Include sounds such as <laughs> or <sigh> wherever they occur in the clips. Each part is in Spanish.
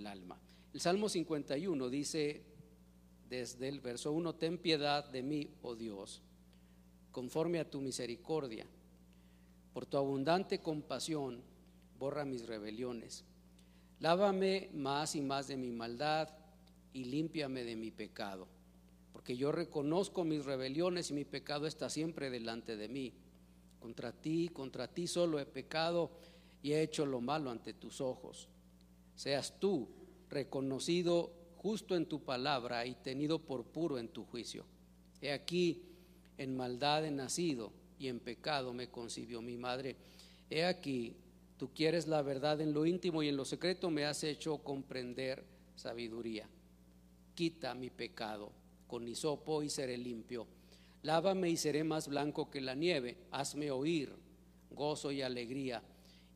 el alma. El Salmo 51 dice desde el verso 1, ten piedad de mí, oh Dios, conforme a tu misericordia. Por tu abundante compasión, borra mis rebeliones. Lávame más y más de mi maldad y límpiame de mi pecado, porque yo reconozco mis rebeliones y mi pecado está siempre delante de mí. Contra ti, contra ti solo he pecado y he hecho lo malo ante tus ojos. Seas tú reconocido justo en tu palabra y tenido por puro en tu juicio. He aquí, en maldad he nacido y en pecado me concibió mi madre. He aquí, tú quieres la verdad en lo íntimo y en lo secreto me has hecho comprender sabiduría. Quita mi pecado con hisopo y seré limpio. Lávame y seré más blanco que la nieve. Hazme oír gozo y alegría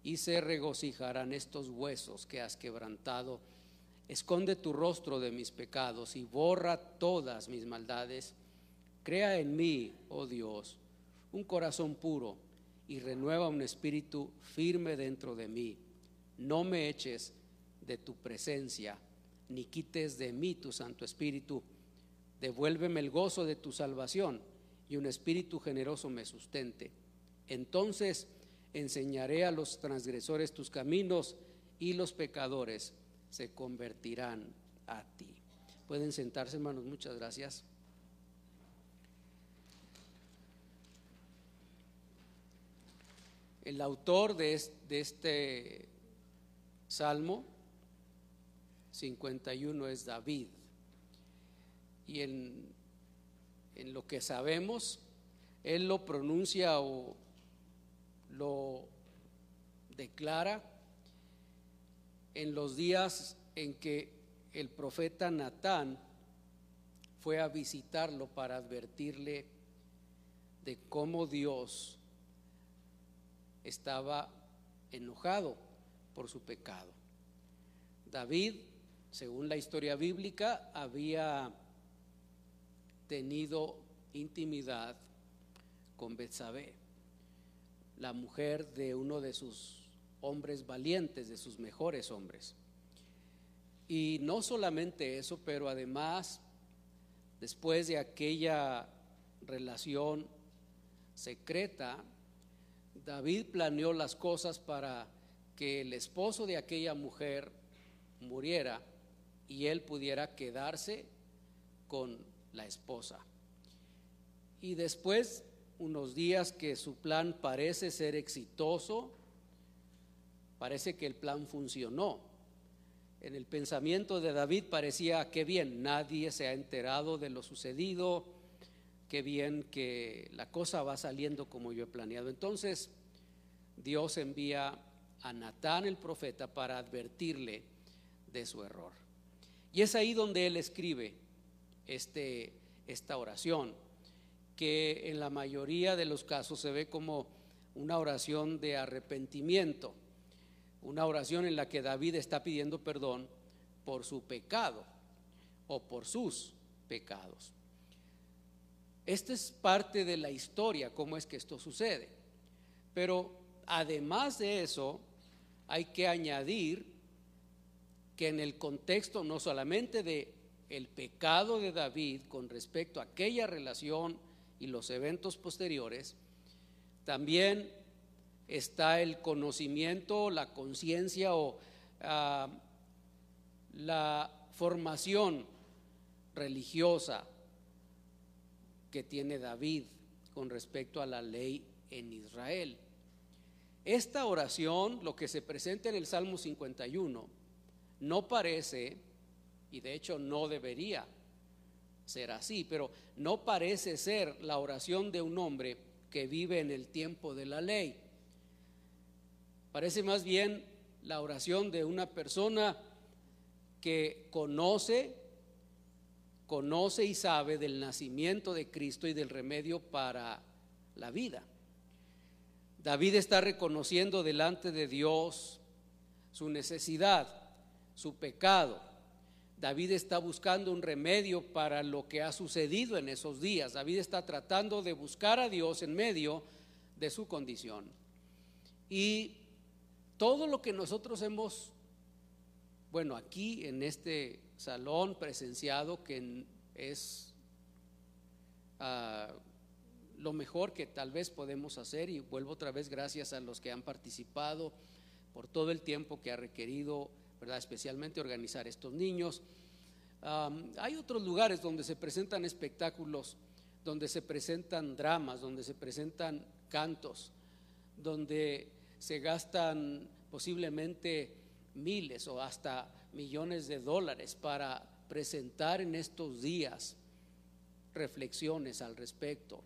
y se regocijarán estos huesos que has quebrantado Esconde tu rostro de mis pecados y borra todas mis maldades. Crea en mí, oh Dios, un corazón puro y renueva un espíritu firme dentro de mí. No me eches de tu presencia, ni quites de mí tu Santo Espíritu. Devuélveme el gozo de tu salvación y un espíritu generoso me sustente. Entonces enseñaré a los transgresores tus caminos y los pecadores se convertirán a ti. Pueden sentarse, hermanos, muchas gracias. El autor de este, salmo 51 es David. Y en, en lo que sabemos, él lo pronuncia o lo declara en los días en que el profeta Natán fue a visitarlo para advertirle de cómo Dios estaba enojado por su pecado. David, según la historia bíblica, había tenido intimidad con Betsabé, la mujer de uno de sus hombres valientes, de sus mejores hombres. Y no solamente eso, pero además, después de aquella relación secreta, David planeó las cosas para que el esposo de aquella mujer muriera y él pudiera quedarse con la esposa. Y después, unos días que su plan parece ser exitoso, Parece que el plan funcionó. En el pensamiento de David parecía que bien, nadie se ha enterado de lo sucedido, qué bien que la cosa va saliendo como yo he planeado. Entonces Dios envía a Natán el profeta para advertirle de su error. Y es ahí donde él escribe este, esta oración, que en la mayoría de los casos se ve como una oración de arrepentimiento una oración en la que David está pidiendo perdón por su pecado o por sus pecados. Esta es parte de la historia, cómo es que esto sucede. Pero además de eso, hay que añadir que en el contexto no solamente de el pecado de David con respecto a aquella relación y los eventos posteriores, también está el conocimiento, la conciencia o ah, la formación religiosa que tiene David con respecto a la ley en Israel. Esta oración, lo que se presenta en el Salmo 51, no parece, y de hecho no debería ser así, pero no parece ser la oración de un hombre que vive en el tiempo de la ley. Parece más bien la oración de una persona que conoce, conoce y sabe del nacimiento de Cristo y del remedio para la vida. David está reconociendo delante de Dios su necesidad, su pecado. David está buscando un remedio para lo que ha sucedido en esos días. David está tratando de buscar a Dios en medio de su condición. Y todo lo que nosotros hemos bueno, aquí en este salón presenciado, que es ah, lo mejor que tal vez podemos hacer, y vuelvo otra vez gracias a los que han participado por todo el tiempo que ha requerido, especialmente organizar estos niños. hay otros lugares donde se presentan espectáculos, donde se presentan dramas, donde se presentan cantos, donde se gastan posiblemente miles o hasta millones de dólares para presentar en estos días reflexiones al respecto,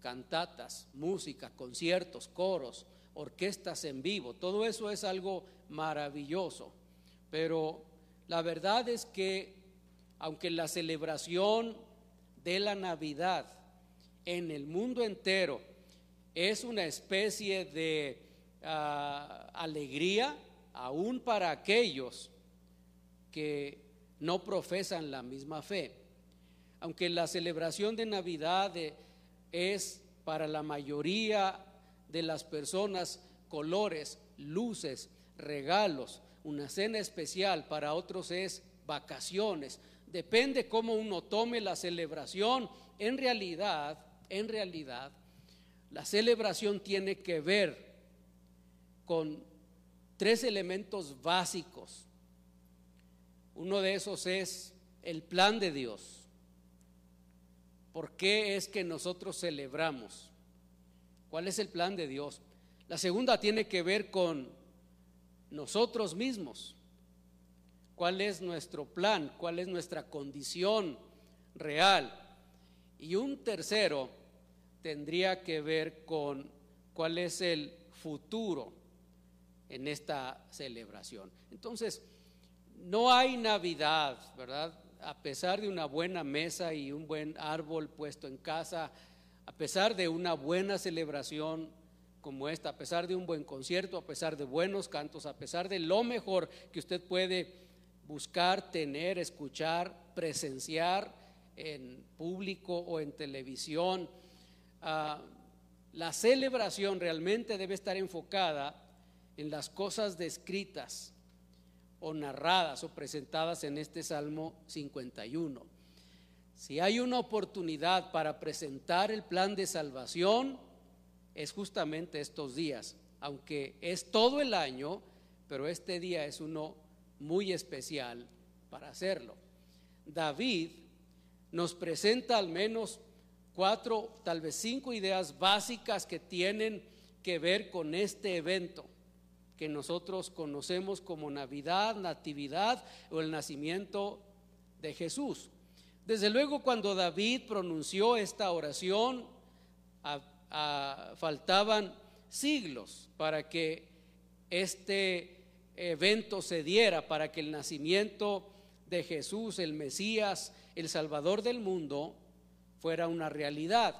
cantatas, música, conciertos, coros, orquestas en vivo, todo eso es algo maravilloso, pero la verdad es que aunque la celebración de la Navidad en el mundo entero es una especie de ah, alegría, aún para aquellos que no profesan la misma fe. Aunque la celebración de Navidad es para la mayoría de las personas colores, luces, regalos, una cena especial, para otros es vacaciones. Depende cómo uno tome la celebración. En realidad, en realidad, la celebración tiene que ver con tres elementos básicos. Uno de esos es el plan de Dios. ¿Por qué es que nosotros celebramos? ¿Cuál es el plan de Dios? La segunda tiene que ver con nosotros mismos. ¿Cuál es nuestro plan? ¿Cuál es nuestra condición real? Y un tercero tendría que ver con cuál es el futuro en esta celebración. Entonces, no hay Navidad, ¿verdad? A pesar de una buena mesa y un buen árbol puesto en casa, a pesar de una buena celebración como esta, a pesar de un buen concierto, a pesar de buenos cantos, a pesar de lo mejor que usted puede buscar, tener, escuchar, presenciar en público o en televisión, ah, la celebración realmente debe estar enfocada en las cosas descritas o narradas o presentadas en este Salmo 51. Si hay una oportunidad para presentar el plan de salvación, es justamente estos días, aunque es todo el año, pero este día es uno muy especial para hacerlo. David nos presenta al menos cuatro, tal vez cinco ideas básicas que tienen que ver con este evento que nosotros conocemos como Navidad, Natividad o el nacimiento de Jesús. Desde luego cuando David pronunció esta oración, faltaban siglos para que este evento se diera, para que el nacimiento de Jesús, el Mesías, el Salvador del mundo, fuera una realidad.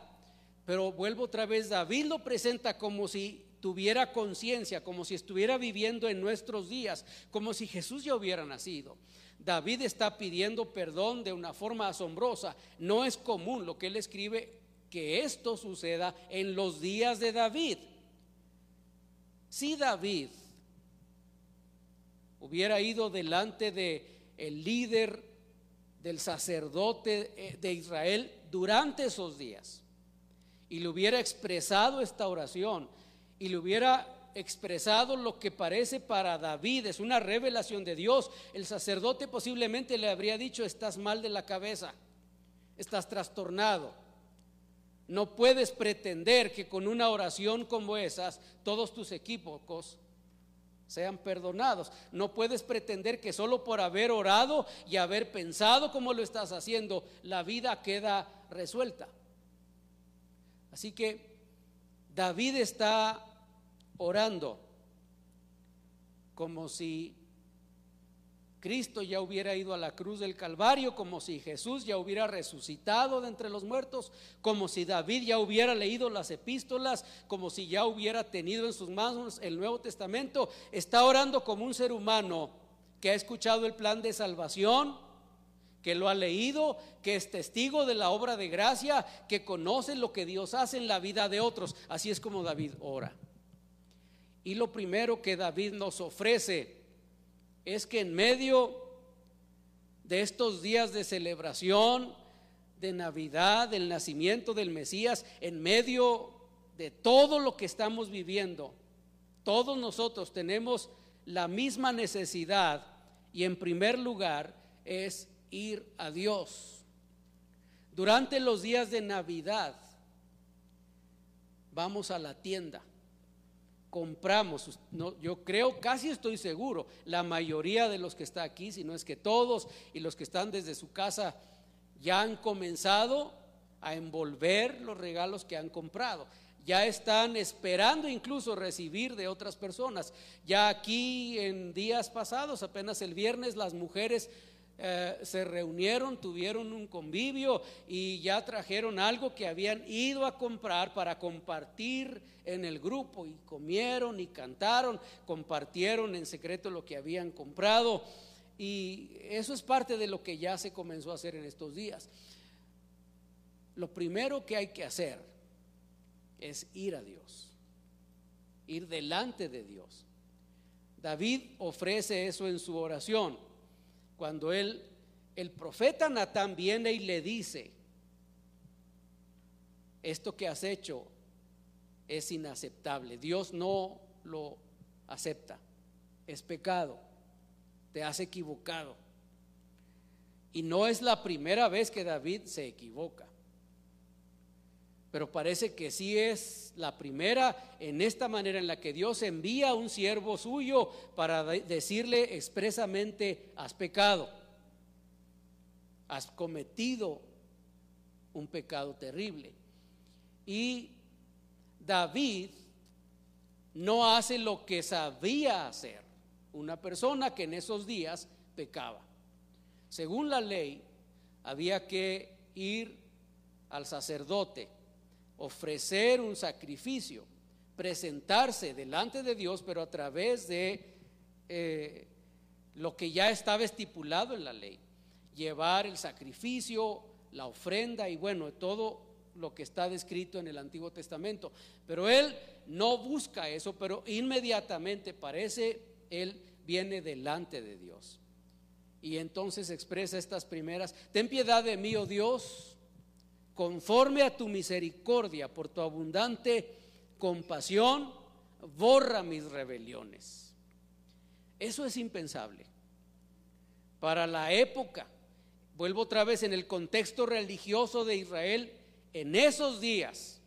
Pero vuelvo otra vez, David lo presenta como si tuviera conciencia, como si estuviera viviendo en nuestros días, como si Jesús ya hubiera nacido. David está pidiendo perdón de una forma asombrosa. No es común lo que él escribe que esto suceda en los días de David. Si David hubiera ido delante de el líder del sacerdote eh, de Israel durante esos días y le hubiera expresado esta oración, y le hubiera expresado lo que parece para David, es una revelación de Dios, el sacerdote posiblemente le habría dicho, estás mal de la cabeza, estás trastornado. No puedes pretender que con una oración como esas todos tus equívocos sean perdonados. No puedes pretender que solo por haber orado y haber pensado como lo estás haciendo, la vida queda resuelta. Así que David está orando como si Cristo ya hubiera ido a la cruz del Calvario, como si Jesús ya hubiera resucitado de entre los muertos, como si David ya hubiera leído las epístolas, como si ya hubiera tenido en sus manos el Nuevo Testamento. Está orando como un ser humano que ha escuchado el plan de salvación, que lo ha leído, que es testigo de la obra de gracia, que conoce lo que Dios hace en la vida de otros. Así es como David ora. Y lo primero que David nos ofrece es que en medio de estos días de celebración, de Navidad, del nacimiento del Mesías, en medio de todo lo que estamos viviendo, todos nosotros tenemos la misma necesidad y en primer lugar es ir a Dios. Durante los días de Navidad vamos a la tienda, compramos, yo creo, casi estoy seguro, la mayoría de los que está aquí, si no es que todos y los que están desde su casa ya han comenzado a envolver los regalos que han comprado. Ya están esperando incluso recibir de otras personas. Ya aquí en días pasados, apenas el viernes, las mujeres eh, se reunieron, tuvieron un convivio y ya trajeron algo que habían ido a comprar para compartir en el grupo y comieron y cantaron, compartieron en secreto lo que habían comprado. Y eso es parte de lo que ya se comenzó a hacer en estos días. Lo primero que hay que hacer es ir a Dios, ir delante de Dios. David ofrece eso en su oración. Cuando él, el profeta Natán viene y le dice, esto que has hecho es inaceptable, Dios no lo acepta, es pecado te has equivocado. Y no es la primera vez que David se equivoca. Pero parece que sí es la primera en esta manera en la que Dios envía a un siervo suyo para decirle expresamente, has pecado, has cometido un pecado terrible. Y David no hace lo que sabía hacer una persona que en esos días pecaba. Según la ley, había que ir al sacerdote, ofrecer un sacrificio, presentarse delante de Dios, pero a través de eh, lo que ya estaba estipulado en la ley, llevar el sacrificio, la ofrenda y bueno, todo lo que está descrito en el Antiguo Testamento. Pero él no busca eso, pero inmediatamente parece él viene delante de Dios. Y entonces expresa estas primeras, ten piedad de mí, oh Dios, conforme a tu misericordia, por tu abundante compasión, borra mis rebeliones. Eso es impensable. Para la época, vuelvo otra vez en el contexto religioso de Israel, en esos días,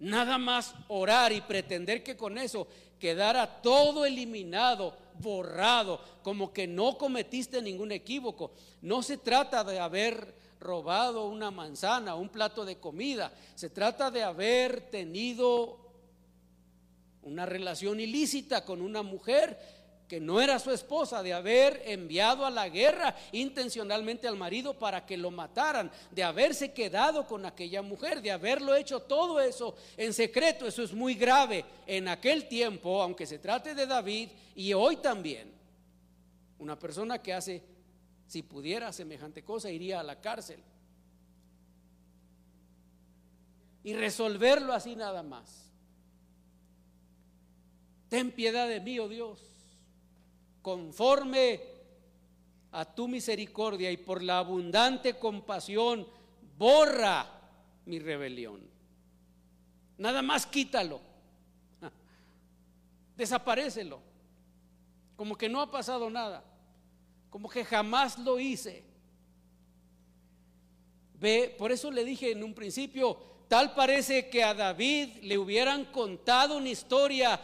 nada más orar y pretender que con eso quedara todo eliminado, borrado, como que no cometiste ningún equívoco. No se trata de haber robado una manzana, un plato de comida, se trata de haber tenido una relación ilícita con una mujer que no era su esposa, de haber enviado a la guerra intencionalmente al marido para que lo mataran, de haberse quedado con aquella mujer, de haberlo hecho todo eso en secreto. Eso es muy grave en aquel tiempo, aunque se trate de David y hoy también. Una persona que hace, si pudiera semejante cosa, iría a la cárcel. Y resolverlo así nada más. Ten piedad de mí, oh Dios conforme a tu misericordia y por la abundante compasión, borra mi rebelión. Nada más quítalo. <laughs> Desaparecelo. Como que no ha pasado nada. Como que jamás lo hice. Ve, por eso le dije en un principio, tal parece que a David le hubieran contado una historia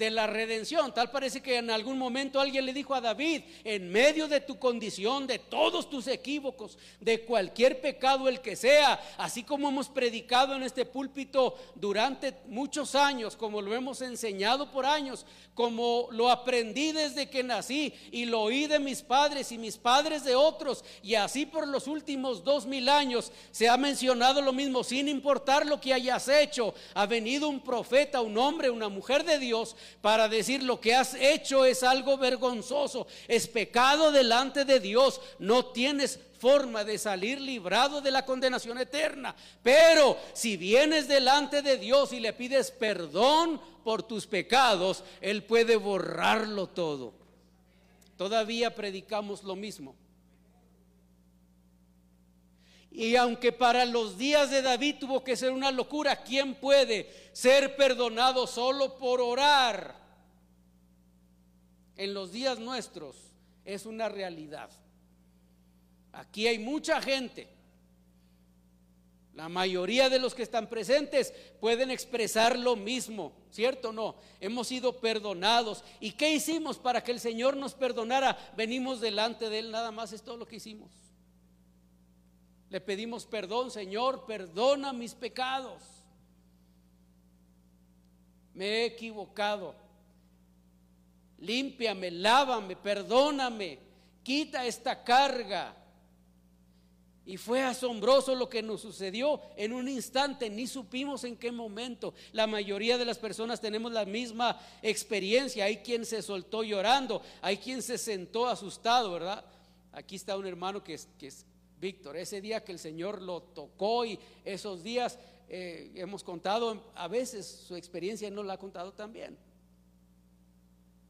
de la redención. Tal parece que en algún momento alguien le dijo a David, en medio de tu condición, de todos tus equívocos, de cualquier pecado el que sea, así como hemos predicado en este púlpito durante muchos años, como lo hemos enseñado por años, como lo aprendí desde que nací y lo oí de mis padres y mis padres de otros, y así por los últimos dos mil años se ha mencionado lo mismo, sin importar lo que hayas hecho, ha venido un profeta, un hombre, una mujer de Dios, para decir lo que has hecho es algo vergonzoso, es pecado delante de Dios, no tienes forma de salir librado de la condenación eterna. Pero si vienes delante de Dios y le pides perdón por tus pecados, Él puede borrarlo todo. todavía predicamos lo mismo. Y aunque para los días de David tuvo que ser una locura, ¿quién puede ser perdonado solo por orar? En los días nuestros es una realidad. Aquí hay mucha gente. La mayoría de los que están presentes pueden expresar lo mismo, ¿cierto o no? Hemos sido perdonados. ¿Y qué hicimos para que el Señor nos perdonara? Venimos delante de Él, nada más es todo lo que hicimos. Le pedimos perdón, Señor, perdona mis pecados. Me he equivocado. Límpiame, lávame, perdóname, quita esta carga. Y fue asombroso lo que nos sucedió en un instante, ni supimos en qué momento. La mayoría de las personas tenemos la misma experiencia. Hay quien se soltó llorando, hay quien se sentó asustado, ¿verdad? Aquí está un hermano que que Víctor, ese día que el Señor lo tocó y esos días eh, hemos contado, a veces su experiencia no la ha contado también.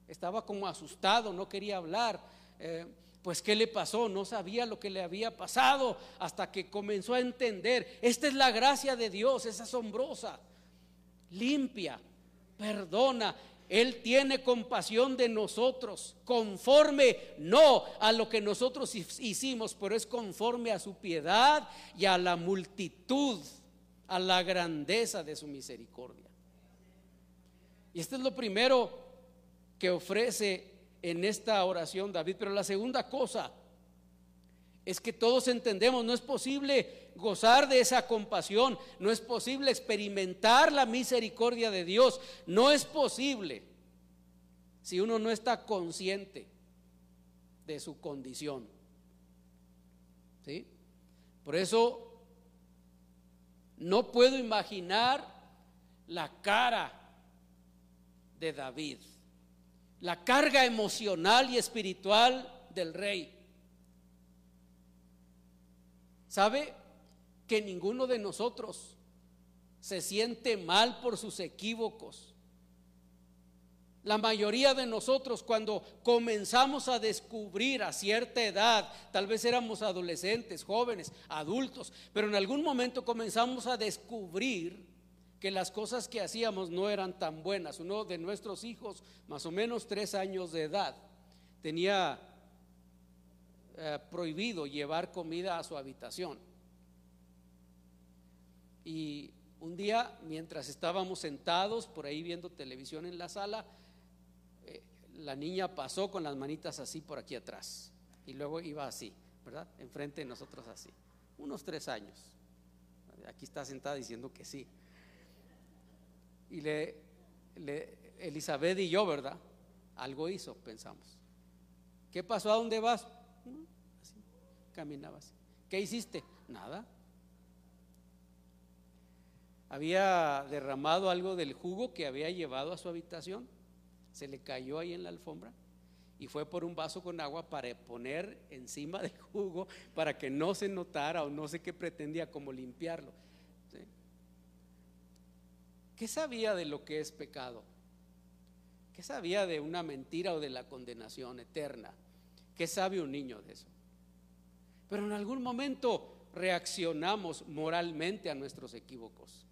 Estaba como asustado, no quería hablar. Eh, pues ¿qué le pasó? No sabía lo que le había pasado hasta que comenzó a entender. Esta es la gracia de Dios, es asombrosa. Limpia, perdona, él tiene compasión de nosotros, conforme no a lo que nosotros hicimos, pero es conforme a su piedad y a la multitud, a la grandeza de su misericordia. Y este es lo primero que ofrece en esta oración David. Pero la segunda cosa es que todos entendemos, no es posible gozar de esa compasión, no es posible experimentar la misericordia de Dios, no es posible si uno no está consciente de su condición. ¿Sí? Por eso no puedo imaginar la cara de David, la carga emocional y espiritual del rey. ¿Sabe que ninguno de nosotros se siente mal por sus equívocos? La mayoría de nosotros cuando comenzamos a descubrir a cierta edad, tal vez éramos adolescentes, jóvenes, adultos, pero en algún momento comenzamos a descubrir que las cosas que hacíamos no eran tan buenas. Uno de nuestros hijos, más o menos tres años de edad, tenía eh, prohibido llevar comida a su habitación. Y un día, mientras estábamos sentados por ahí viendo televisión en la sala, eh, la niña pasó con las manitas así por aquí atrás y luego iba así, ¿verdad? Enfrente de nosotros así, unos tres años. Aquí está sentada diciendo que sí. Y le, Elizabeth y yo, ¿verdad? Algo hizo, pensamos. ¿Qué pasó? ¿A dónde vas? Así, caminabas. ¿Qué hiciste? Nada. Había derramado algo del jugo que había llevado a su habitación. Se le cayó ahí en la alfombra y fue por un vaso con agua para poner encima del jugo para que no se notara o no sé qué pretendía como limpiarlo. ¿Qué sabía de lo que es pecado? ¿Qué sabía de una mentira o de la condenación eterna? ¿Qué sabe un niño de eso? Pero en algún momento reaccionamos moralmente a nuestros equívocos.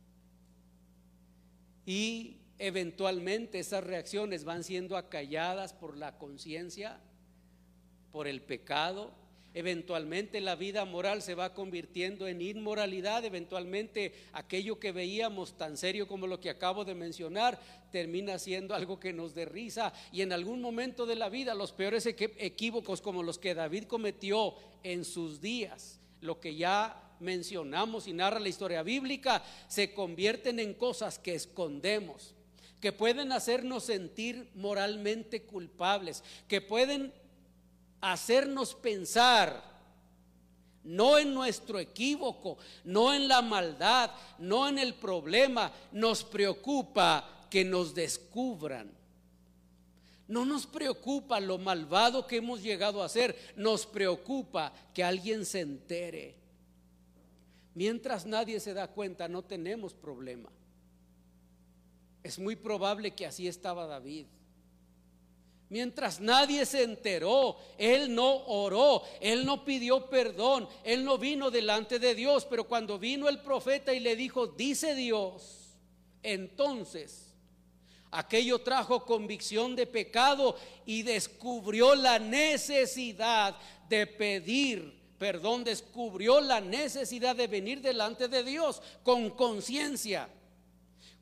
Y eventualmente esas reacciones van siendo acalladas por la conciencia, por el pecado, Eventualmente la vida moral se va convirtiendo en inmoralidad, eventualmente aquello que veíamos tan serio como lo que acabo de mencionar termina siendo algo que nos derriza y en algún momento de la vida los peores equívocos como los que David cometió en sus días, lo que ya mencionamos y narra la historia bíblica, se convierten en cosas que escondemos que pueden hacernos sentir moralmente culpables, que pueden hacernos pensar no en nuestro equívoco, no en la maldad, no en el problema, nos preocupa que nos descubran. No nos preocupa lo malvado que hemos llegado a ser, nos preocupa que alguien se entere. Mientras nadie se da cuenta, no tenemos problema. Es muy probable que así estaba David. Mientras nadie se enteró, él no oró, él no pidió perdón, él no vino delante de Dios, pero cuando vino el profeta y le dijo, dice Dios, entonces aquello trajo convicción de pecado y descubrió la necesidad de pedir perdón, descubrió la necesidad de venir delante de Dios con conciencia.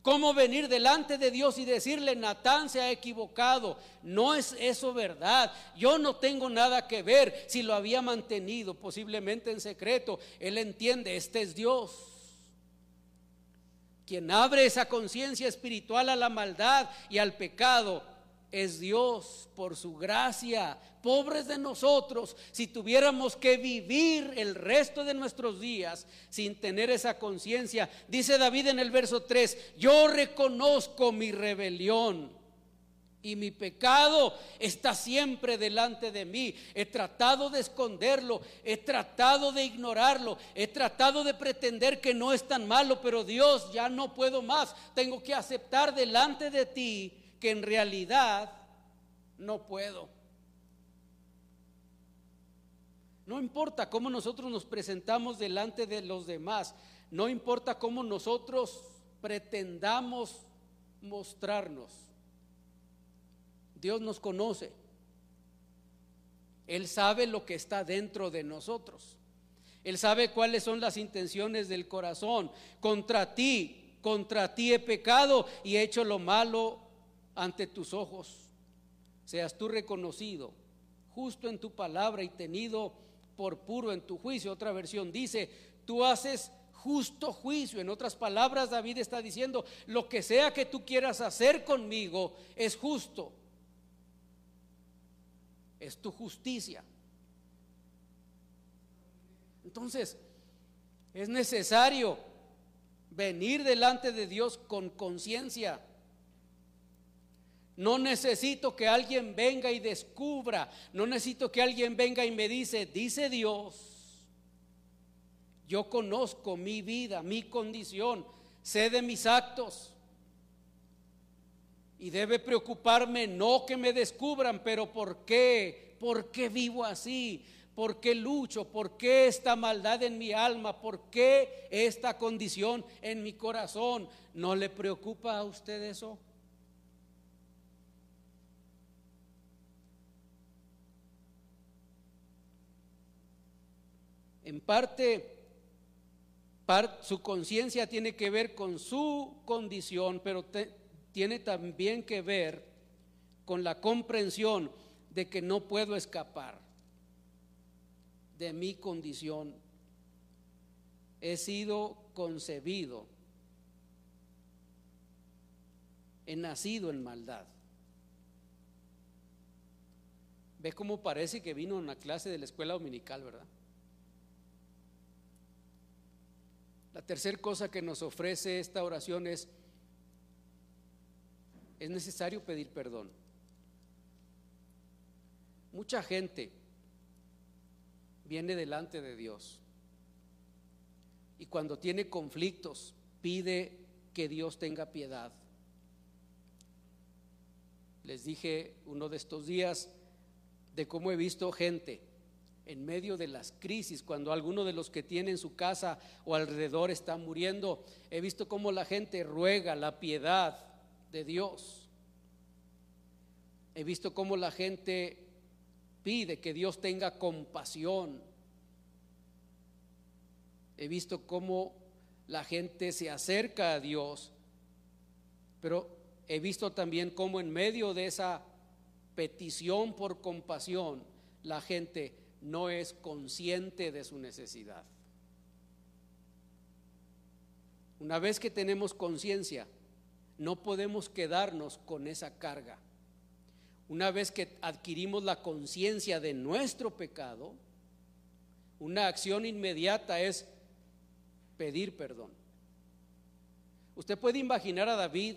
¿Cómo venir delante de Dios y decirle, Natán se ha equivocado? No es eso verdad. Yo no tengo nada que ver si lo había mantenido posiblemente en secreto. Él entiende, este es Dios. Quien abre esa conciencia espiritual a la maldad y al pecado es Dios por su gracia. Pobres de nosotros si tuviéramos que vivir el resto de nuestros días sin tener esa conciencia. Dice David en el verso 3, yo reconozco mi rebelión. Y mi pecado está siempre delante de mí. He tratado de esconderlo, he tratado de ignorarlo, he tratado de pretender que no es tan malo, pero Dios, ya no puedo más. Tengo que aceptar delante de ti en realidad no puedo. No importa cómo nosotros nos presentamos delante de los demás, no importa cómo nosotros pretendamos mostrarnos. Dios nos conoce. Él sabe lo que está dentro de nosotros. Él sabe cuáles son las intenciones del corazón. Contra ti, contra ti he pecado y he hecho lo malo ante tus ojos seas tú reconocido justo en tu palabra y tenido por puro en tu juicio. Otra versión dice, tú haces justo juicio. En otras palabras, David está diciendo, lo que sea que tú quieras hacer conmigo es justo. Es tu justicia. Entonces, es necesario venir delante de Dios con conciencia no necesito que alguien venga y descubra. No necesito que alguien venga y me dice, dice Dios, yo conozco mi vida, mi condición, sé de mis actos. Y debe preocuparme no que me descubran, pero ¿por qué? ¿Por qué vivo así? ¿Por qué lucho? ¿Por qué esta maldad en mi alma? ¿Por qué esta condición en mi corazón? ¿No le preocupa a usted eso? En parte, su conciencia tiene que ver con su condición, pero tiene también que ver con la comprensión de que no puedo escapar de mi condición. He sido concebido, he nacido en maldad. ¿Ve cómo parece que vino a una clase de la escuela dominical, verdad? La tercera cosa que nos ofrece esta oración es, es necesario pedir perdón. Mucha gente viene delante de Dios y cuando tiene conflictos pide que Dios tenga piedad. Les dije uno de estos días de cómo he visto gente en medio de las crisis, cuando alguno de los que tienen su casa o alrededor está muriendo, he visto cómo la gente ruega la piedad de Dios. He visto cómo la gente pide que Dios tenga compasión. He visto cómo la gente se acerca a Dios, pero he visto también cómo en medio de esa petición por compasión, la gente no es consciente de su necesidad. Una vez que tenemos conciencia, no podemos quedarnos con esa carga. Una vez que adquirimos la conciencia de nuestro pecado, una acción inmediata es pedir perdón. Usted puede imaginar a David,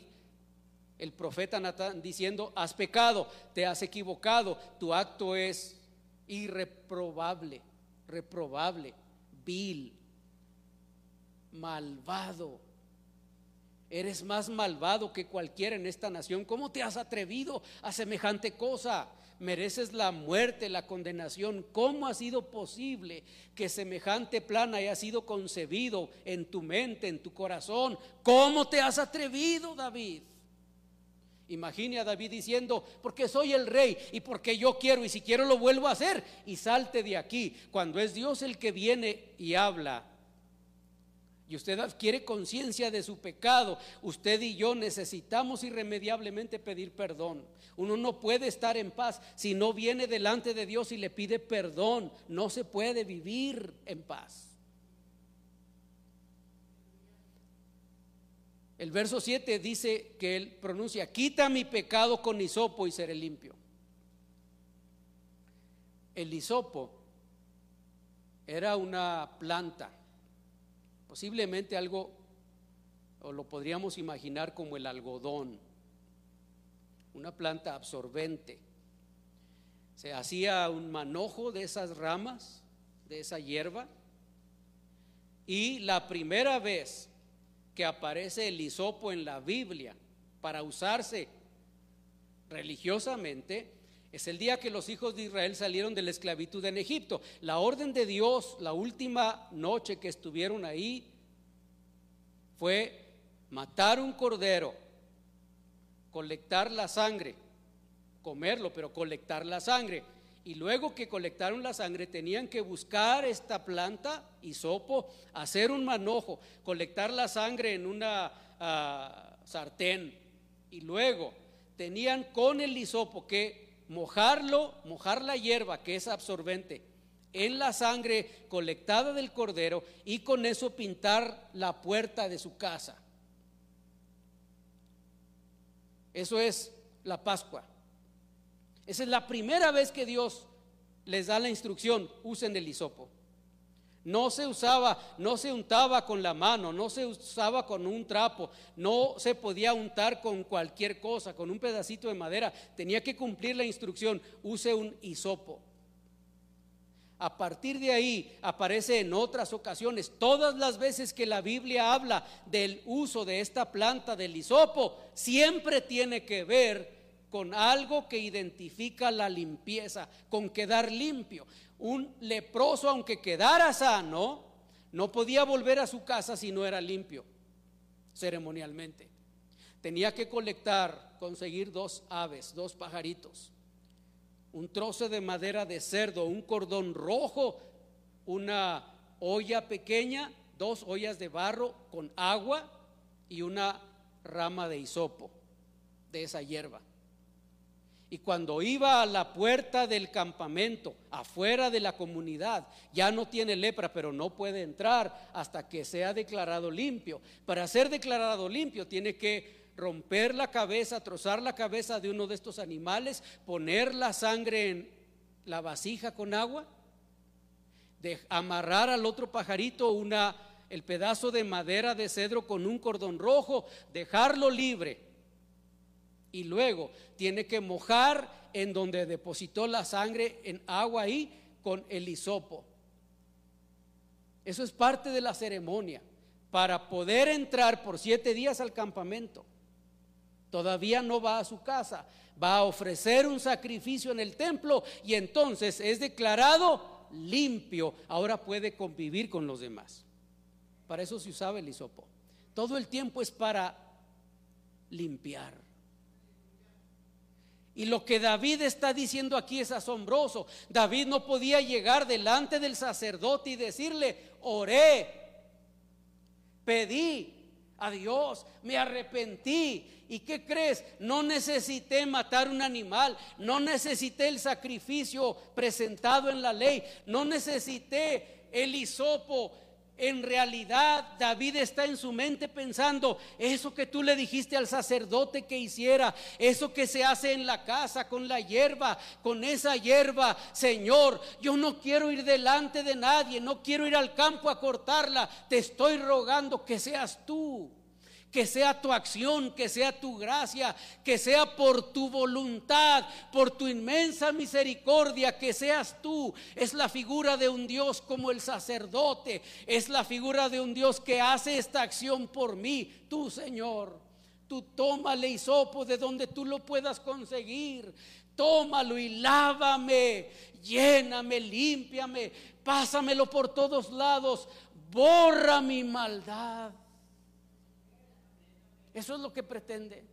el profeta Natán, diciendo, has pecado, te has equivocado, tu acto es irreprobable, reprobable, vil, malvado. Eres más malvado que cualquiera en esta nación. ¿Cómo te has atrevido a semejante cosa? Mereces la muerte, la condenación. ¿Cómo ha sido posible que semejante plan haya sido concebido en tu mente, en tu corazón? ¿Cómo te has atrevido, David? Imagine a David diciendo, porque soy el rey y porque yo quiero y si quiero lo vuelvo a hacer y salte de aquí. Cuando es Dios el que viene y habla y usted adquiere conciencia de su pecado, usted y yo necesitamos irremediablemente pedir perdón. Uno no puede estar en paz si no viene delante de Dios y le pide perdón. No se puede vivir en paz. El verso 7 dice que él pronuncia, quita mi pecado con hisopo y seré limpio. El hisopo era una planta Posiblemente algo, o lo podríamos imaginar como el algodón, una planta absorbente. Se hacía un manojo de esas ramas, de esa hierba, y la primera vez que aparece el hisopo en la Biblia para usarse religiosamente es el día que los hijos de Israel salieron de la esclavitud en Egipto. La orden de Dios, la última noche que estuvieron ahí, fue matar un cordero, colectar la sangre, comerlo, pero colectar la sangre. Y luego que colectaron la sangre, tenían que buscar esta planta, hisopo, hacer un manojo, colectar la sangre en una ah, sartén. Y luego tenían con el hisopo que mojarlo, mojar la hierba que es absorbente en la sangre colectada del cordero y con eso pintar la puerta de su casa. Eso es la Pascua. Esa es la primera vez que Dios les da la instrucción, usen el hisopo. No se usaba, no se untaba con la mano, no se usaba con un trapo, no se podía untar con cualquier cosa, con un pedacito de madera. Tenía que cumplir la instrucción, use un hisopo. A partir de ahí aparece en otras ocasiones, todas las veces que la Biblia habla del uso de esta planta del hisopo, siempre tiene que ver con algo que identifica la limpieza, con quedar limpio un leproso, aunque quedara sano, no podía volver a su casa si no era limpio ceremonialmente. Tenía que colectar, conseguir dos aves, dos pajaritos, un trozo de madera de cerdo, un cordón rojo, una olla pequeña, dos ollas de barro con agua y una rama de hisopo de esa hierba. Y cuando iba a la puerta del campamento, afuera de la comunidad, ya no tiene lepra, pero no puede entrar hasta que sea declarado limpio. Para ser declarado limpio tiene que romper la cabeza, trozar la cabeza de uno de estos animales, poner la sangre en la vasija con agua, de amarrar al otro pajarito una el pedazo de madera de cedro con un cordón rojo, dejarlo libre y luego tiene que mojar en donde depositó la sangre en agua ahí con el hisopo. Eso es parte de la ceremonia para poder entrar por siete días al campamento. Todavía no va a su casa, va a ofrecer un sacrificio en el templo y entonces es declarado limpio. Ahora puede convivir con los demás. Para eso se usaba el hisopo. Todo el tiempo es para limpiar. Y lo que David está diciendo aquí es asombroso. David no podía llegar delante del sacerdote y decirle, oré, pedí a Dios, me arrepentí. ¿Y qué crees? No necesité matar un animal, no necesité el sacrificio presentado en la ley, no necesité el hisopo en realidad David está en su mente pensando, eso que tú le dijiste al sacerdote que hiciera, eso que se hace en la casa con la hierba, con esa hierba, Señor, yo no quiero ir delante de nadie, no quiero ir al campo a cortarla, te estoy rogando que seas tú Que sea tu acción, que sea tu gracia, que sea por tu voluntad, por tu inmensa misericordia, que seas tú. Es la figura de un Dios como el sacerdote. Es la figura de un Dios que hace esta acción por mí, tú Señor. Tú tómale hisopo de donde tú lo puedas conseguir. Tómalo y lávame, lléname, límpiame, pásamelo por todos lados, borra mi maldad. Eso es lo que pretende.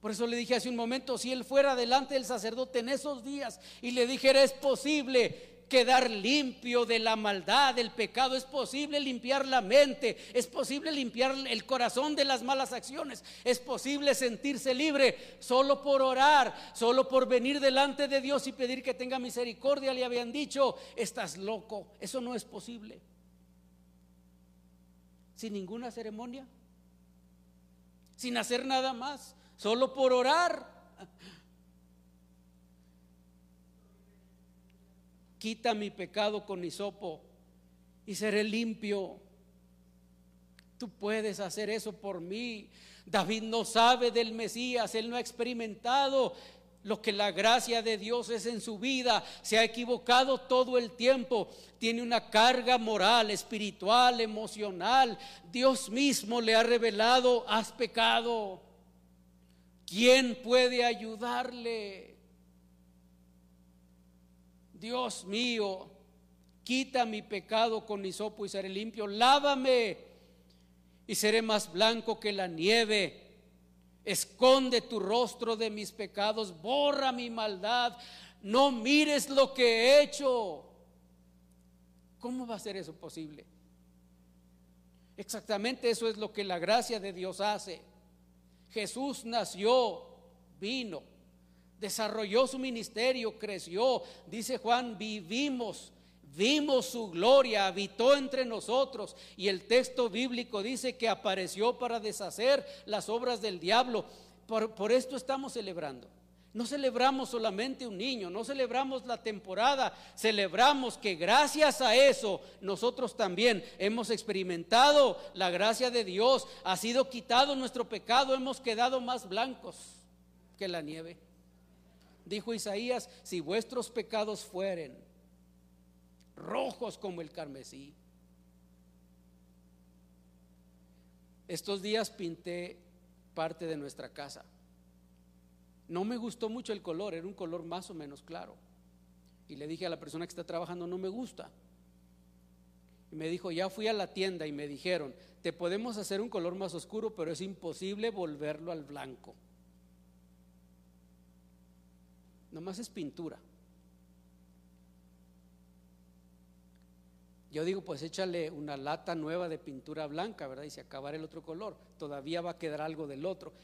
Por eso le dije hace un momento, si él fuera delante del sacerdote en esos días y le dijera, es posible quedar limpio de la maldad, del pecado, es posible limpiar la mente, es posible limpiar el corazón de las malas acciones, es posible sentirse libre solo por orar, solo por venir delante de Dios y pedir que tenga misericordia. Le habían dicho, estás loco, eso no es posible sin ninguna ceremonia, sin hacer nada más, solo por orar. Quita mi pecado con hisopo y seré limpio. Tú puedes hacer eso por mí. David no sabe del Mesías, él no ha experimentado lo que la gracia de Dios es en su vida, se ha equivocado todo el tiempo, tiene una carga moral, espiritual, emocional. Dios mismo le ha revelado, has pecado. ¿Quién puede ayudarle? Dios mío, quita mi pecado con hisopo y seré limpio, lávame y seré más blanco que la nieve Esconde tu rostro de mis pecados, borra mi maldad, no mires lo que he hecho. ¿Cómo va a ser eso posible? Exactamente eso es lo que la gracia de Dios hace. Jesús nació, vino, desarrolló su ministerio, creció. Dice Juan, vivimos vimos su gloria, habitó entre nosotros y el texto bíblico dice que apareció para deshacer las obras del diablo. Por, esto estamos celebrando. No celebramos solamente un niño, no celebramos la temporada, celebramos que gracias a eso nosotros también hemos experimentado la gracia de Dios, ha sido quitado nuestro pecado, hemos quedado más blancos que la nieve. Dijo Isaías, si vuestros pecados fueren rojos como el carmesí. Estos días pinté parte de nuestra casa. No me gustó mucho el color, era un color más o menos claro. Y le dije a la persona que está trabajando, no me gusta. Y me dijo, ya fui a la tienda y me dijeron, te podemos hacer un color más oscuro, pero es imposible volverlo al blanco. Nomás es pintura. Yo digo, pues échale una lata nueva de pintura blanca, ¿verdad? Y se acabará el otro color. Todavía va a quedar algo del otro.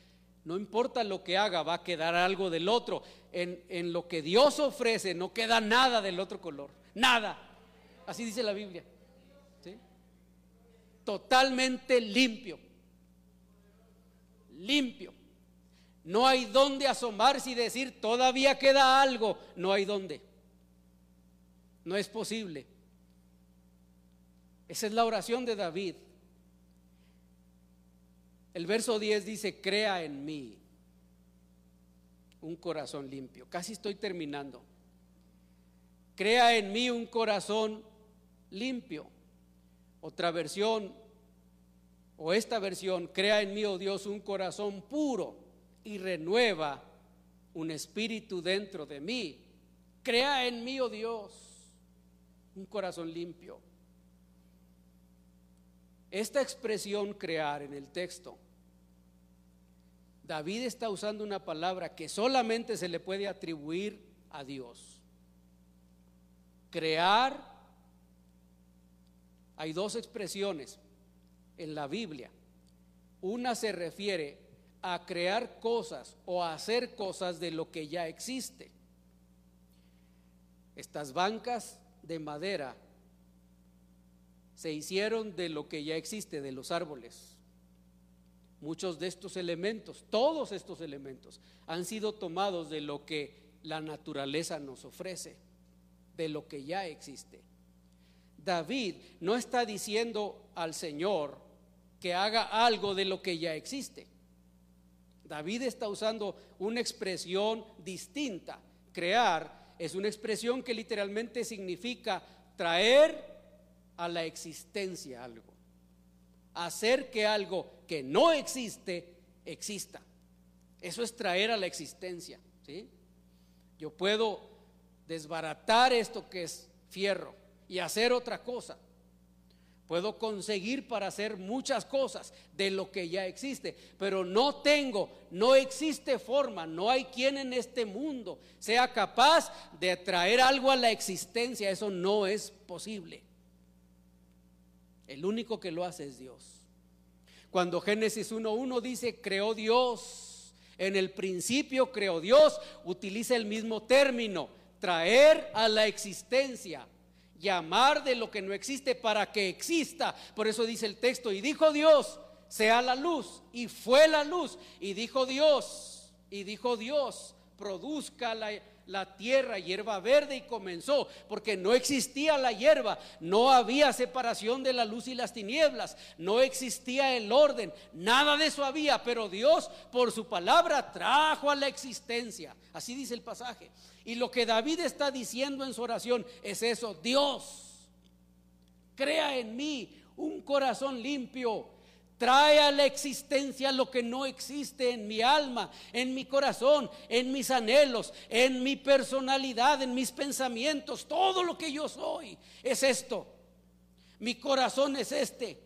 No importa lo que haga, va a quedar algo del otro. En, en lo que Dios ofrece no queda nada del otro color. Nada. Así dice la Biblia. ¿Sí? Totalmente limpio. Limpio. No hay donde asomarse y decir, todavía queda algo. No hay donde. No es posible. Esa es la oración de David. El verso 10 dice, crea en mí un corazón limpio. Casi estoy terminando. Crea en mí un corazón limpio. Otra versión, o esta versión, crea en mí, oh Dios, un corazón puro y renueva un espíritu dentro de mí. Crea en mí, oh Dios, un corazón limpio. Esta expresión crear en el texto, David está usando una palabra que solamente se le puede atribuir a Dios. Crear, hay dos expresiones en la Biblia. Una se refiere a crear cosas o a hacer cosas de lo que ya existe. Estas bancas de madera se hicieron de lo que ya existe, de los árboles. Muchos de estos elementos, todos estos elementos, han sido tomados de lo que la naturaleza nos ofrece, de lo que ya existe. David no está diciendo al Señor que haga algo de lo que ya existe. David está usando una expresión distinta. Crear es una expresión que literalmente significa traer a la existencia algo. Hacer que algo que no existe exista. Eso es traer a la existencia. ¿sí? Yo puedo desbaratar esto que es fierro y hacer otra cosa. Puedo conseguir para hacer muchas cosas de lo que ya existe, pero no tengo, no existe forma, no hay quien en este mundo sea capaz de traer algo a la existencia. Eso no es posible. El único que lo hace es Dios. Cuando Génesis 1.1 dice, creó Dios, en el principio creó Dios, utiliza el mismo término, traer a la existencia llamar de lo que no existe para que exista. Por eso dice el texto, y dijo Dios, sea la luz, y fue la luz, y dijo Dios, y dijo Dios, produzca la, la tierra hierba verde y comenzó, porque no existía la hierba, no había separación de la luz y las tinieblas, no existía el orden, nada de eso había, pero Dios por su palabra trajo a la existencia. Así dice el pasaje. Y lo que David está diciendo en su oración es eso, Dios, crea en mí un corazón limpio Trae a la existencia lo que no existe en mi alma, en mi corazón, en mis anhelos, en mi personalidad, en mis pensamientos. Todo lo que yo soy es esto. Mi corazón es este.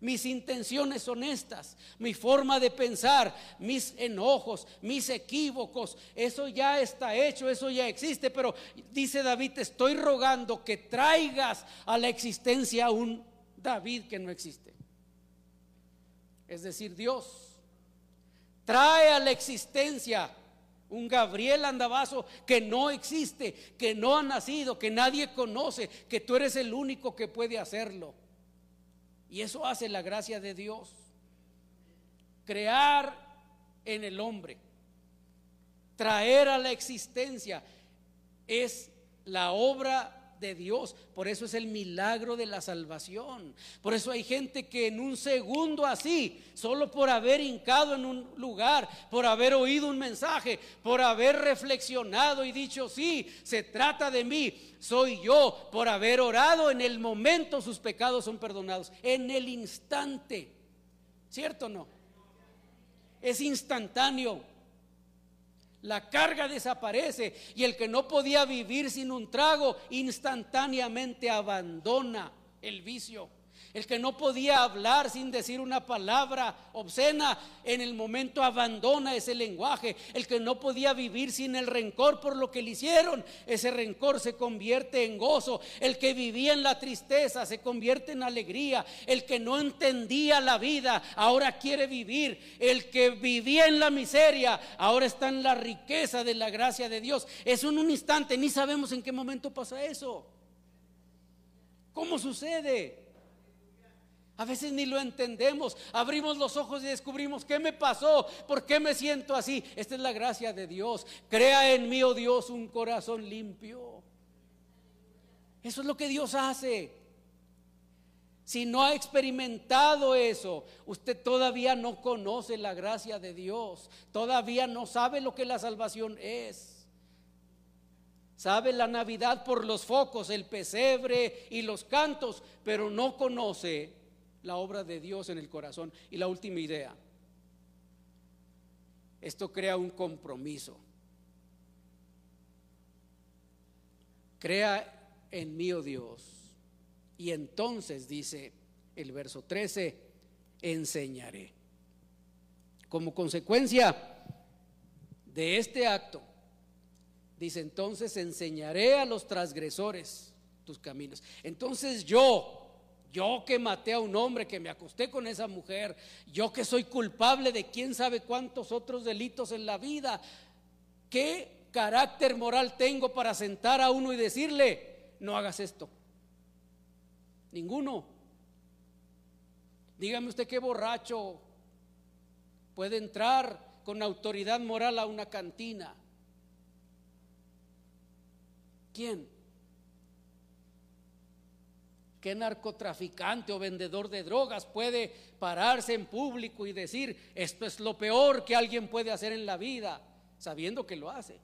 Mis intenciones son estas. Mi forma de pensar, mis enojos, mis equívocos. Eso ya está hecho, eso ya existe. Pero dice David, te estoy rogando que traigas a la existencia un David que no existe es decir, Dios, trae a la existencia un Gabriel Andabazo que no existe, que no ha nacido, que nadie conoce, que tú eres el único que puede hacerlo. Y eso hace la gracia de Dios. Crear en el hombre, traer a la existencia, es la obra de Dios. Por eso es el milagro de la salvación. Por eso hay gente que en un segundo así, solo por haber hincado en un lugar, por haber oído un mensaje, por haber reflexionado y dicho, sí, se trata de mí, soy yo, por haber orado, en el momento sus pecados son perdonados. En el instante. ¿Cierto o no? Es instantáneo la carga desaparece y el que no podía vivir sin un trago instantáneamente abandona el vicio. El que no podía hablar sin decir una palabra obscena, en el momento abandona ese lenguaje. El que no podía vivir sin el rencor por lo que le hicieron, ese rencor se convierte en gozo. El que vivía en la tristeza se convierte en alegría. El que no entendía la vida, ahora quiere vivir. El que vivía en la miseria, ahora está en la riqueza de la gracia de Dios. Es en un instante, ni sabemos en qué momento pasa eso. ¿Cómo sucede? A veces ni lo entendemos. Abrimos los ojos y descubrimos qué me pasó, por qué me siento así. Esta es la gracia de Dios. Crea en mí, oh Dios, un corazón limpio. Eso es lo que Dios hace. Si no ha experimentado eso, usted todavía no conoce la gracia de Dios. Todavía no sabe lo que la salvación es. Sabe la Navidad por los focos, el pesebre y los cantos, pero no conoce la obra de Dios en el corazón. Y la última idea, esto crea un compromiso. Crea en mí, oh Dios. Y entonces dice el verso 13, enseñaré. Como consecuencia de este acto, dice entonces enseñaré a los transgresores tus caminos. Entonces yo, yo que maté a un hombre, que me acosté con esa mujer, yo que soy culpable de quién sabe cuántos otros delitos en la vida, ¿qué carácter moral tengo para sentar a uno y decirle, no hagas esto? Ninguno. Dígame usted qué borracho puede entrar con autoridad moral a una cantina. ¿Quién? ¿Qué narcotraficante o vendedor de drogas puede pararse en público y decir, esto es lo peor que alguien puede hacer en la vida, sabiendo que lo hace?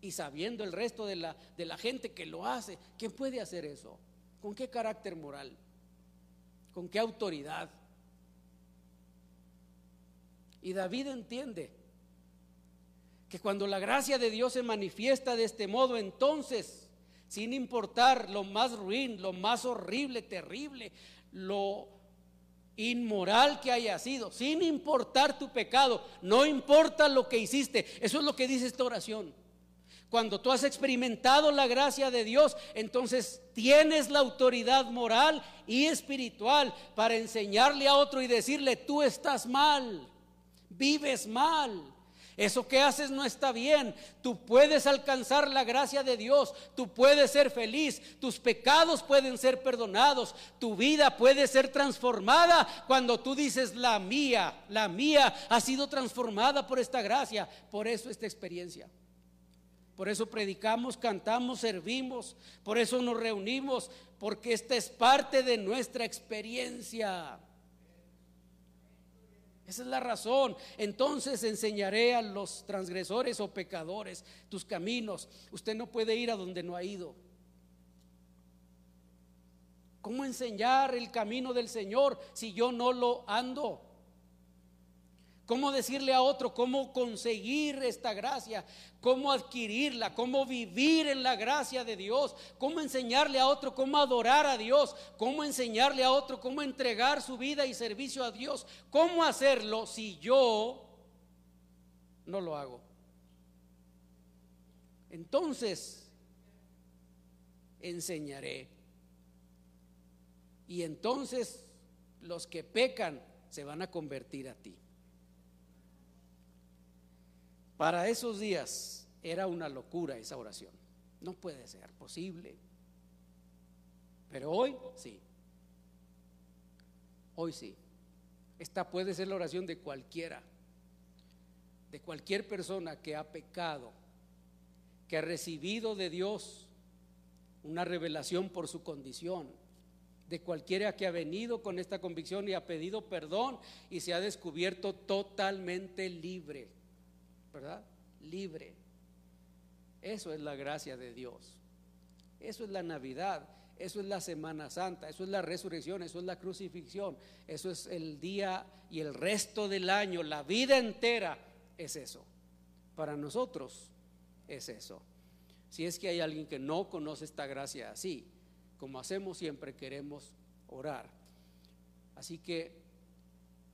Y sabiendo el resto de la, de la gente que lo hace. ¿Quién puede hacer eso? ¿Con qué carácter moral? ¿Con qué autoridad? Y David entiende que cuando la gracia de Dios se manifiesta de este modo, entonces sin importar lo más ruin, lo más horrible, terrible, lo inmoral que haya sido, sin importar tu pecado, no importa lo que hiciste. Eso es lo que dice esta oración. Cuando tú has experimentado la gracia de Dios, entonces tienes la autoridad moral y espiritual para enseñarle a otro y decirle, tú estás mal, vives mal, eso que haces no está bien. Tú puedes alcanzar la gracia de Dios. Tú puedes ser feliz. Tus pecados pueden ser perdonados. Tu vida puede ser transformada cuando tú dices, la mía, la mía ha sido transformada por esta gracia. Por eso esta experiencia. Por eso predicamos, cantamos, servimos. Por eso nos reunimos. Porque esta es parte de nuestra experiencia. Esa es la razón. Entonces enseñaré a los transgresores o pecadores tus caminos. Usted no puede ir a donde no ha ido. ¿Cómo enseñar el camino del Señor si yo no lo ando? ¿Cómo decirle a otro cómo conseguir esta gracia? cómo adquirirla, cómo vivir en la gracia de Dios, cómo enseñarle a otro cómo adorar a Dios, cómo enseñarle a otro cómo entregar su vida y servicio a Dios, cómo hacerlo si yo no lo hago. Entonces, enseñaré. Y entonces los que pecan se van a convertir a ti. Para esos días era una locura esa oración. No puede ser posible. Pero hoy sí. Hoy sí. Esta puede ser la oración de cualquiera, de cualquier persona que ha pecado, que ha recibido de Dios una revelación por su condición, de cualquiera que ha venido con esta convicción y ha pedido perdón y se ha descubierto totalmente libre. ¿Verdad? Libre. Eso es la gracia de Dios. Eso es la Navidad. Eso es la Semana Santa, eso es la resurrección, eso es la crucifixión, eso es el día y el resto del año, la vida entera es eso. Para nosotros es eso. Si es que hay alguien que no conoce esta gracia así, como hacemos siempre, queremos orar. Así que,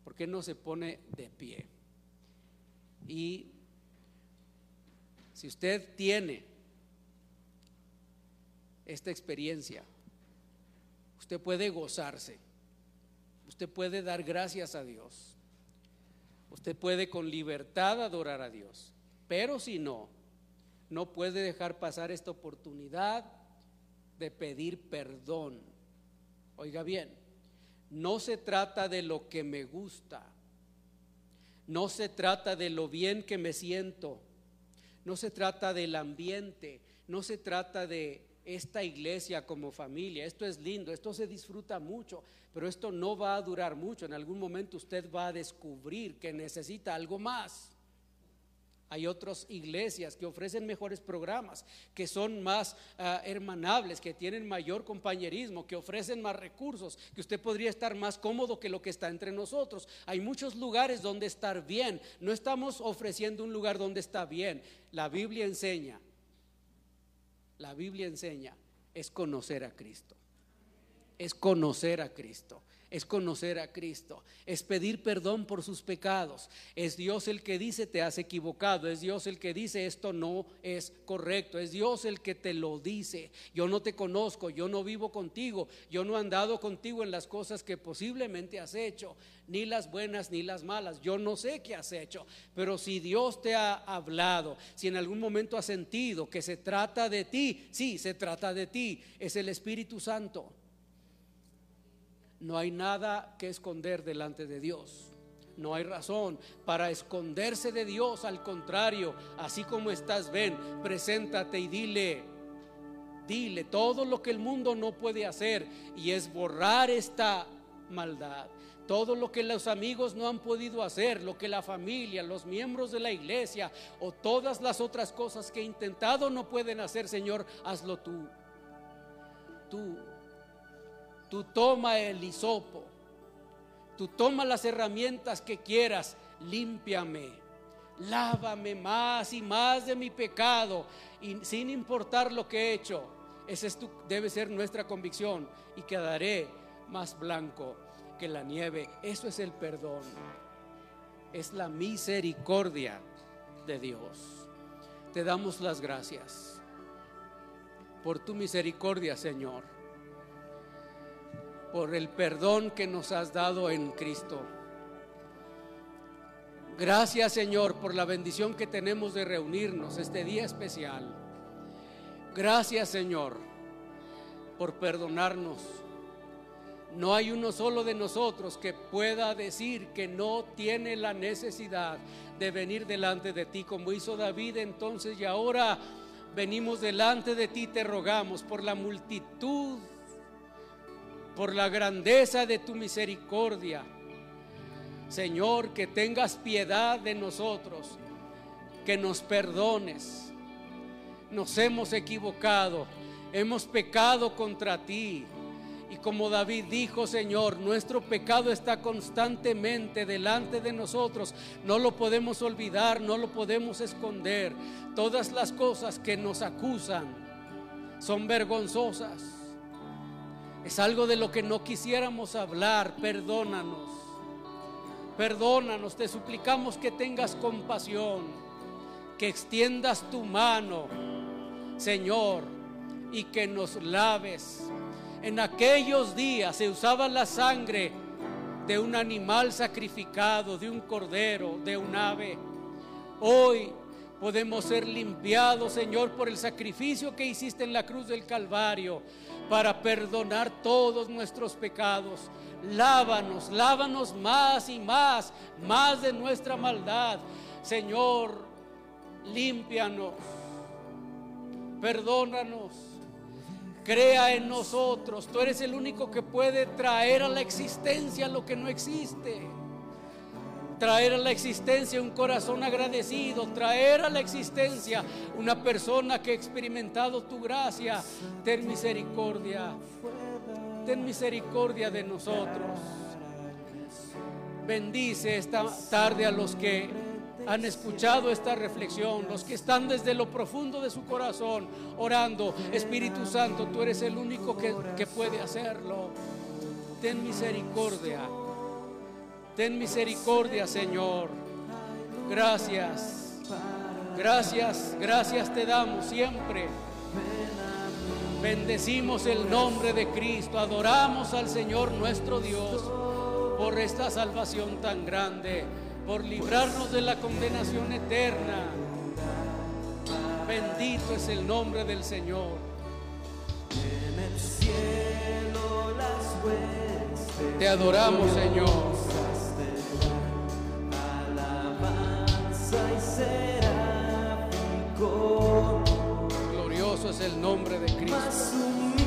¿por qué no se pone de pie? Y si usted tiene esta experiencia, usted puede gozarse, usted puede dar gracias a Dios, usted puede con libertad adorar a Dios, pero si no, no puede dejar pasar esta oportunidad de pedir perdón. Oiga bien, no se trata de lo que me gusta, no se trata de lo bien que me siento, no se trata del ambiente, no se trata de esta iglesia como familia. Esto es lindo, esto se disfruta mucho, pero esto no va a durar mucho. En algún momento usted va a descubrir que necesita algo más. Hay otras iglesias que ofrecen mejores programas, que son más ah, hermanables, que tienen mayor compañerismo, que ofrecen más recursos, que usted podría estar más cómodo que lo que está entre nosotros. Hay muchos lugares donde estar bien. No estamos ofreciendo un lugar donde está bien. La Biblia enseña, la Biblia enseña, es conocer a Cristo. Es conocer a Cristo es conocer a Cristo, es pedir perdón por sus pecados. Es Dios el que dice te has equivocado, es Dios el que dice esto no es correcto, es Dios el que te lo dice. Yo no te conozco, yo no vivo contigo, yo no he andado contigo en las cosas que posiblemente has hecho, ni las buenas ni las malas. Yo no sé qué has hecho, pero si Dios te ha hablado, si en algún momento has sentido que se trata de ti, sí, se trata de ti, es el Espíritu Santo. No hay nada que esconder delante de Dios. No hay razón para esconderse de Dios. Al contrario, así como estás, ven, preséntate y dile, Dile todo lo que el mundo no puede hacer y es borrar esta maldad. Todo lo que los amigos no han podido hacer, lo que la familia, los miembros de la iglesia o todas las otras cosas que he intentado no pueden hacer, Señor, hazlo tú. Tú, tú toma el hisopo, tú toma las herramientas que quieras, límpiame, lávame más y más de mi pecado y sin importar lo que he hecho. Esa es tu, debe ser nuestra convicción y quedaré más blanco que la nieve. Eso es el perdón. Es la misericordia de Dios. Te damos las gracias por tu misericordia, Señor. Por el perdón que nos has dado en Cristo. Gracias, Señor, por la bendición que tenemos de reunirnos este día especial. Gracias, Señor, por perdonarnos no hay uno solo de nosotros que pueda decir que no tiene la necesidad de venir delante de ti como hizo David entonces y ahora venimos delante de ti, te rogamos por la multitud, por la grandeza de tu misericordia. Señor, que tengas piedad de nosotros, que nos perdones. Nos hemos equivocado, hemos pecado contra ti y como David dijo, Señor, nuestro pecado está constantemente delante de nosotros. No lo podemos olvidar, no lo podemos esconder. Todas las cosas que nos acusan son vergonzosas. Es algo de lo que no quisiéramos hablar. Perdónanos. Perdónanos. Te suplicamos que tengas compasión. Que extiendas tu mano, Señor, y que nos laves en aquellos días se usaba la sangre de un animal sacrificado, de un cordero, de un ave. Hoy podemos ser limpiados, Señor, por el sacrificio que hiciste en la cruz del Calvario para perdonar todos nuestros pecados. Lávanos, lávanos más y más, más de nuestra maldad. Señor, límpianos, perdónanos crea en nosotros. Tú eres el único que puede traer a la existencia lo que no existe. Traer a la existencia un corazón agradecido, traer a la existencia una persona que ha experimentado tu gracia. Ten misericordia, ten misericordia de nosotros. Bendice esta tarde a los que han escuchado esta reflexión, los que están desde lo profundo de su corazón orando, Espíritu Santo, tú eres el único que, que puede hacerlo. Ten misericordia, ten misericordia, Señor. Gracias, gracias, gracias te damos siempre. Bendecimos el nombre de Cristo, adoramos al Señor nuestro Dios por esta salvación tan grande por librarnos de la condenación eterna. Bendito es el nombre del Señor. En el cielo las Te adoramos, Señor. Seráfico Glorioso es el nombre de Cristo.